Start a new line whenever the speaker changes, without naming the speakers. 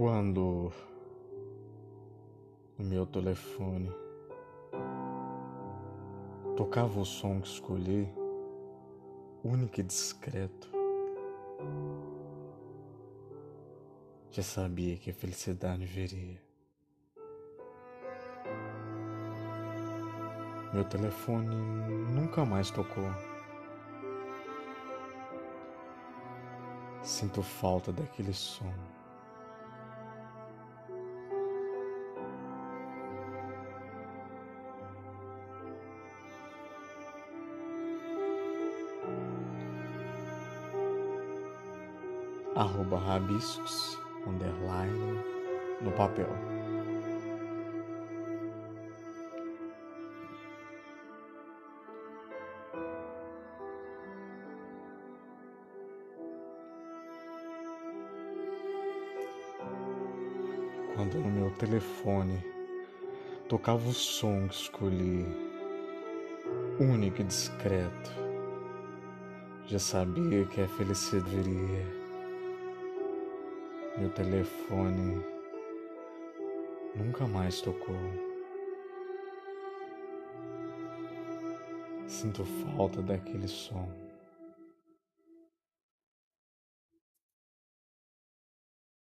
Quando o meu telefone tocava o som que escolhi, único e discreto, já sabia que a felicidade viria. Meu telefone nunca mais tocou. Sinto falta daquele som. Arroba rabiscos, underline, no papel. quando no meu telefone tocava o som que escolhi, único e discreto. Já sabia que a felicidade viria. Meu telefone nunca mais tocou. Sinto falta daquele som.